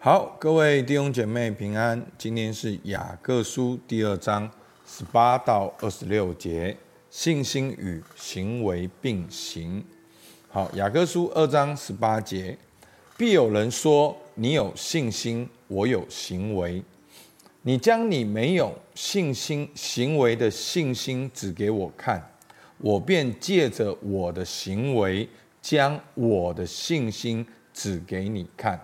好，各位弟兄姐妹平安。今天是雅各书第二章十八到二十六节，信心与行为并行。好，雅各书二章十八节，必有人说：你有信心，我有行为。你将你没有信心行为的信心指给我看，我便借着我的行为将我的信心指给你看。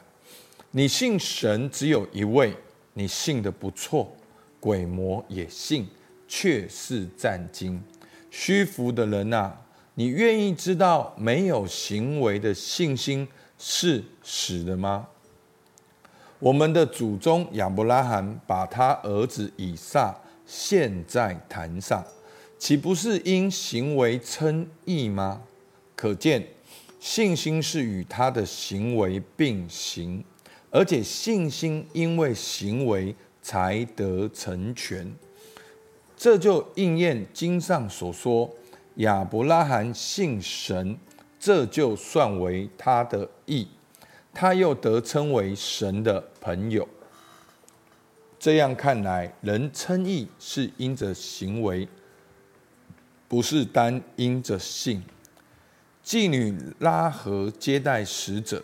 你信神只有一位，你信得不错，鬼魔也信，却是战惊。虚浮的人啊，你愿意知道没有行为的信心是死的吗？我们的祖宗亚伯拉罕把他儿子以撒献在坛上，岂不是因行为称义吗？可见信心是与他的行为并行。而且信心因为行为才得成全，这就应验经上所说：亚伯拉罕信神，这就算为他的义，他又得称为神的朋友。这样看来，人称义是因着行为，不是单因着信。妓女拉合接待使者。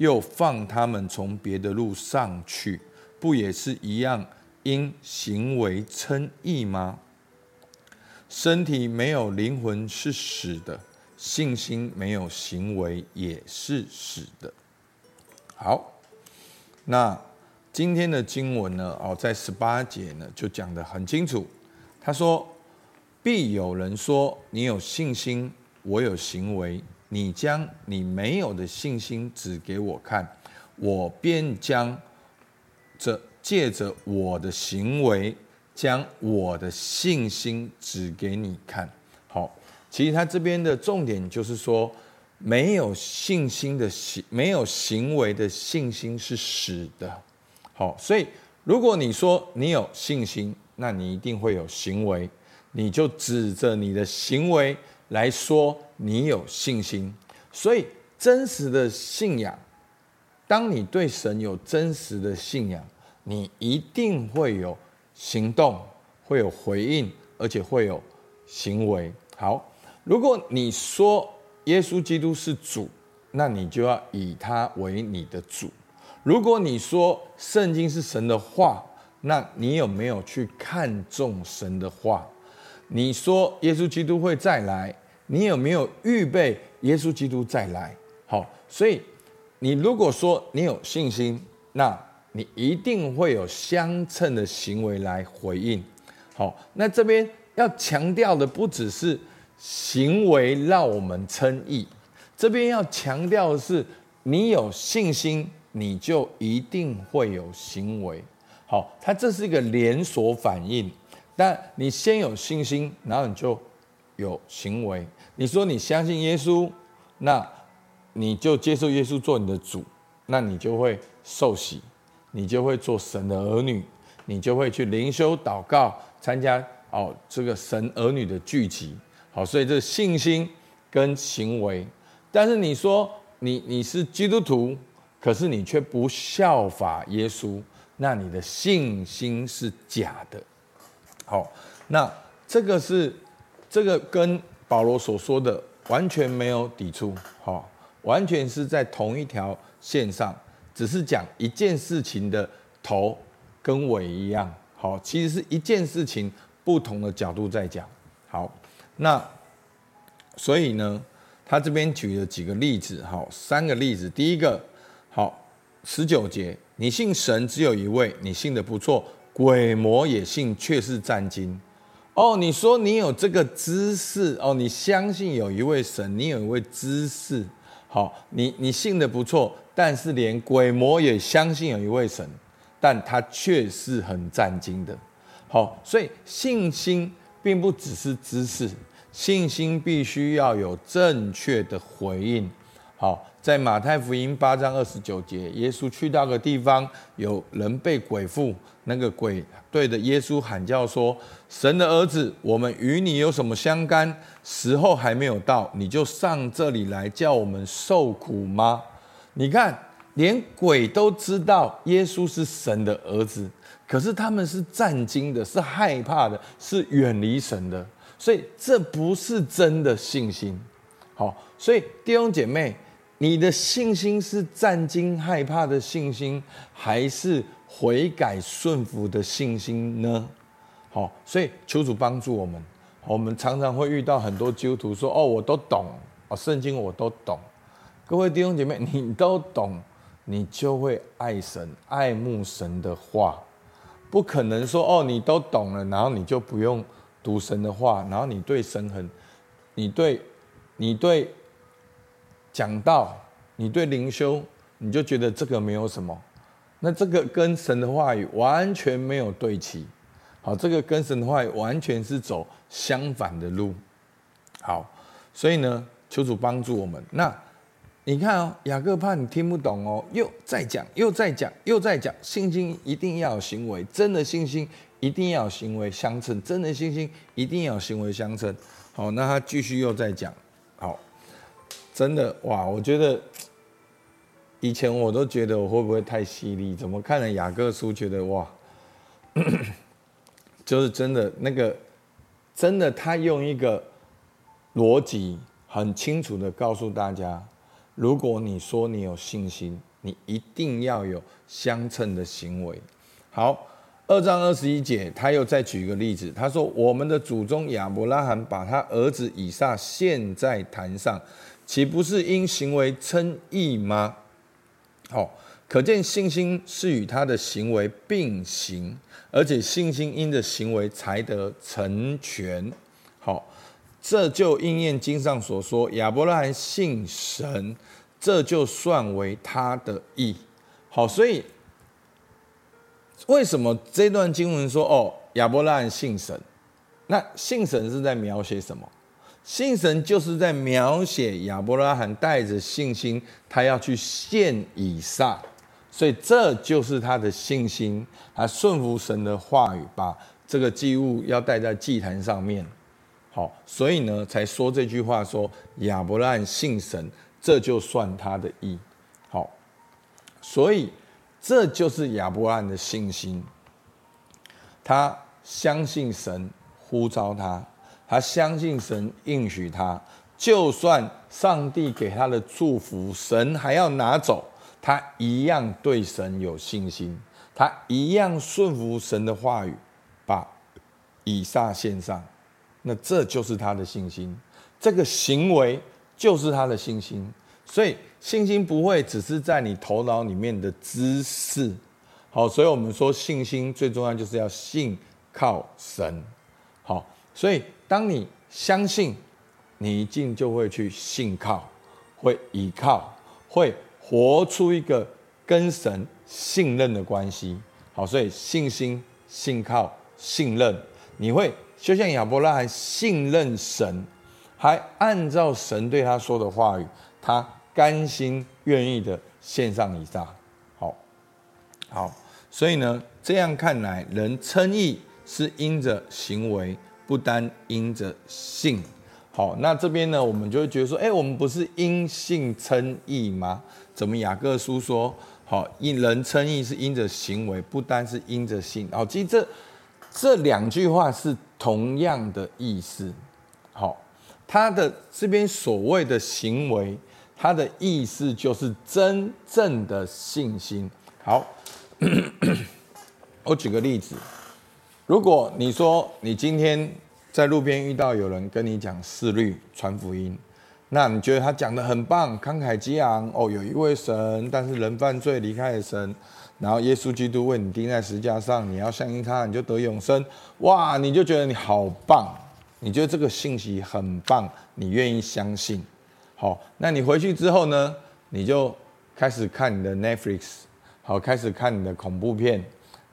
又放他们从别的路上去，不也是一样因行为称义吗？身体没有灵魂是死的，信心没有行为也是死的。好，那今天的经文呢？哦，在十八节呢就讲得很清楚。他说：“必有人说，你有信心，我有行为。”你将你没有的信心指给我看，我便将这借着我的行为，将我的信心指给你看。好，其实他这边的重点就是说，没有信心的行，没有行为的信心是死的。好，所以如果你说你有信心，那你一定会有行为，你就指着你的行为来说。你有信心，所以真实的信仰，当你对神有真实的信仰，你一定会有行动，会有回应，而且会有行为。好，如果你说耶稣基督是主，那你就要以他为你的主。如果你说圣经是神的话，那你有没有去看重神的话？你说耶稣基督会再来。你有没有预备耶稣基督再来？好，所以你如果说你有信心，那你一定会有相称的行为来回应。好，那这边要强调的不只是行为让我们称义，这边要强调的是，你有信心，你就一定会有行为。好，它这是一个连锁反应，但你先有信心，然后你就有行为。你说你相信耶稣，那你就接受耶稣做你的主，那你就会受洗，你就会做神的儿女，你就会去灵修祷告，参加哦这个神儿女的聚集。好，所以这信心跟行为。但是你说你你是基督徒，可是你却不效法耶稣，那你的信心是假的。好，那这个是这个跟。保罗所说的完全没有抵触，好，完全是在同一条线上，只是讲一件事情的头跟尾一样，好，其实是一件事情不同的角度在讲，好，那所以呢，他这边举了几个例子，好，三个例子，第一个，好，十九节，你信神只有一位，你信的不错，鬼魔也信，却是战惊。哦，你说你有这个知识哦，你相信有一位神，你有一位知识，好，你你信的不错，但是连鬼魔也相信有一位神，但他却是很战惊的，好，所以信心并不只是知识，信心必须要有正确的回应，好。在马太福音八章二十九节，耶稣去到个地方，有人被鬼附，那个鬼对着耶稣喊叫说：“神的儿子，我们与你有什么相干？时候还没有到，你就上这里来叫我们受苦吗？”你看，连鬼都知道耶稣是神的儿子，可是他们是战惊的，是害怕的，是远离神的，所以这不是真的信心。好，所以弟兄姐妹，你的信心是战惊害怕的信心，还是悔改顺服的信心呢？好，所以求主帮助我们。我们常常会遇到很多基督徒说：“哦，我都懂哦，圣经我都懂。”各位弟兄姐妹，你都懂。你就会爱神、爱慕神的话，不可能说哦，你都懂了，然后你就不用读神的话，然后你对神很，你对，你对讲到，你对灵修，你就觉得这个没有什么，那这个跟神的话语完全没有对齐，好，这个跟神的话语完全是走相反的路，好，所以呢，求主帮助我们，那。你看哦，雅各怕你听不懂哦，又再讲，又再讲，又再讲。信心一定要有行为，真的信心一定要有行为相称，真的信心一定要有行为相称。好，那他继续又再讲，真的哇，我觉得以前我都觉得我会不会太犀利，怎么看了雅各书觉得哇，就是真的那个，真的他用一个逻辑很清楚的告诉大家。如果你说你有信心，你一定要有相称的行为。好，二章二十一节，他又再举一个例子，他说：“我们的祖宗亚伯拉罕把他儿子以撒献在坛上，岂不是因行为称义吗？”好，可见信心是与他的行为并行，而且信心因着行为才得成全。好。这就应验经上所说，亚伯拉罕信神，这就算为他的义。好，所以为什么这段经文说哦，亚伯拉罕信神？那信神是在描写什么？信神就是在描写亚伯拉罕带着信心，他要去献以撒，所以这就是他的信心，他顺服神的话语，把这个祭物要带在祭坛上面。好，所以呢，才说这句话说，亚伯拉罕信神，这就算他的义。好，所以这就是亚伯拉罕的信心。他相信神呼召他，他相信神应许他，就算上帝给他的祝福，神还要拿走，他一样对神有信心，他一样顺服神的话语，把以撒献上。那这就是他的信心，这个行为就是他的信心，所以信心不会只是在你头脑里面的知识。好，所以我们说信心最重要就是要信靠神。好，所以当你相信，你一定就会去信靠，会依靠，会活出一个跟神信任的关系。好，所以信心、信靠、信任，你会。就像亚伯拉罕信任神，还按照神对他说的话语，他甘心愿意的献上以撒。好，好，所以呢，这样看来，人称义是因着行为，不单因着信。好，那这边呢，我们就会觉得说，哎，我们不是因信称义吗？怎么雅各书说，好，因人称义是因着行为，不单是因着信。好，其实这这两句话是。同样的意思，好，他的这边所谓的行为，他的意思就是真正的信心。好，我举个例子，如果你说你今天在路边遇到有人跟你讲四律传福音，那你觉得他讲的很棒，慷慨激昂哦，有一位神，但是人犯罪离开了神。然后耶稣基督为你钉在十架上，你要相信他，你就得永生。哇，你就觉得你好棒，你觉得这个信息很棒，你愿意相信。好，那你回去之后呢，你就开始看你的 Netflix，好，开始看你的恐怖片，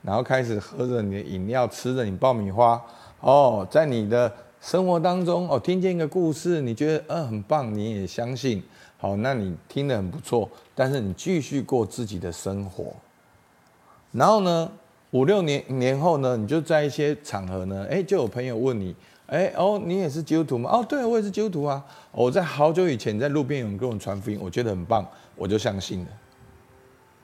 然后开始喝着你的饮料，吃着你爆米花。哦，在你的生活当中，哦，听见一个故事，你觉得嗯很棒，你也相信。好，那你听得很不错，但是你继续过自己的生活。然后呢，五六年年后呢，你就在一些场合呢，哎，就有朋友问你，哎，哦，你也是基督徒吗？哦，对，我也是基督徒啊。我在好久以前在路边有人跟我传福音，我觉得很棒，我就相信了。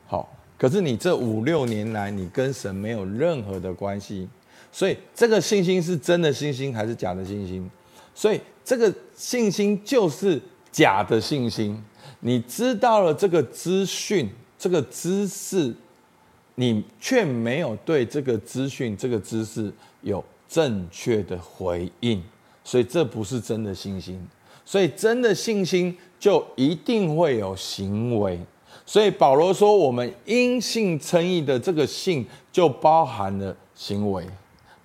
好可是你这五六年来，你跟神没有任何的关系，所以这个信心是真的信心还是假的信心？所以这个信心就是假的信心。你知道了这个资讯、这个知识，你却没有对这个资讯、这个知识有正确的回应，所以这不是真的信心。所以真的信心就一定会有行为。所以保罗说，我们因信称义的这个信，就包含了行为。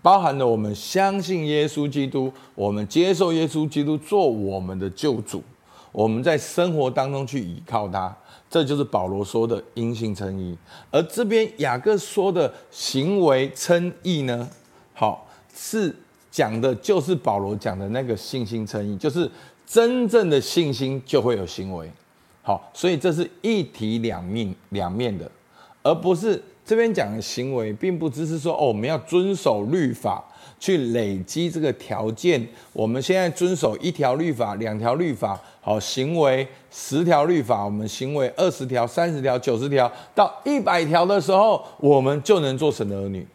包含了我们相信耶稣基督，我们接受耶稣基督做我们的救主，我们在生活当中去依靠他，这就是保罗说的因信称义。而这边雅各说的行为称义呢，好，是讲的就是保罗讲的那个信心称义，就是真正的信心就会有行为。好，所以这是一体两面两面的，而不是。这边讲的行为，并不只是说哦，我们要遵守律法去累积这个条件。我们现在遵守一条律法、两条律法，好，行为十条律法，我们行为二十条、三十条、九十条，到一百条的时候，我们就能做神的儿女。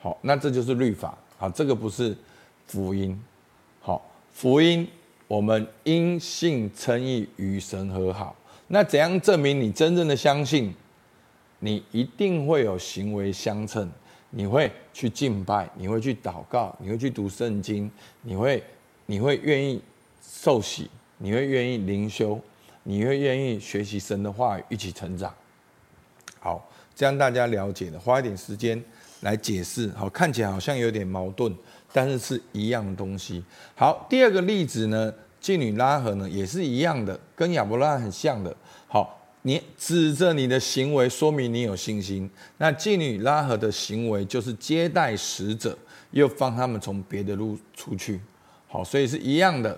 好，那这就是律法。好，这个不是福音。好，福音，我们因信称义，与神和好。那怎样证明你真正的相信？你一定会有行为相称，你会去敬拜，你会去祷告，你会去读圣经，你会，你会愿意受洗，你会愿意灵修，你会愿意学习神的话语，一起成长。好，这样大家了解了，花一点时间来解释。好，看起来好像有点矛盾，但是是一样的东西。好，第二个例子呢，妓女拉合呢也是一样的，跟亚伯拉罕很像的。好。你指着你的行为说明你有信心，那妓女拉合的行为就是接待使者，又放他们从别的路出去。好，所以是一样的，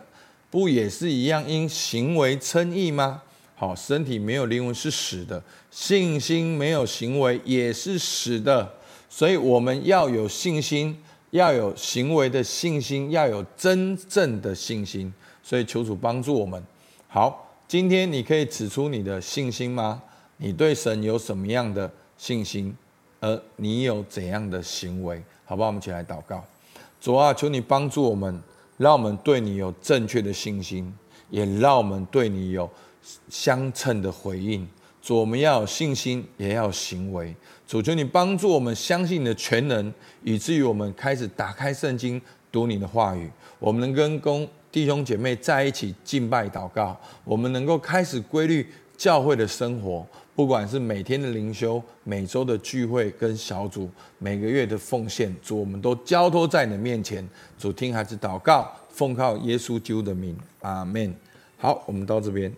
不也是一样因行为称义吗？好，身体没有灵魂是死的，信心没有行为也是死的。所以我们要有信心，要有行为的信心，要有真正的信心。所以求主帮助我们。好。今天你可以指出你的信心吗？你对神有什么样的信心？而你有怎样的行为？好不好？我们一起来祷告。主啊，求你帮助我们，让我们对你有正确的信心，也让我们对你有相称的回应。主，我们要有信心，也要有行为。主，求你帮助我们相信你的全能，以至于我们开始打开圣经，读你的话语。我们能跟公。弟兄姐妹在一起敬拜祷告，我们能够开始规律教会的生活，不管是每天的灵修、每周的聚会跟小组、每个月的奉献，主，我们都交托在你的面前。主，听孩子祷告，奉靠耶稣基督的名，阿门。好，我们到这边。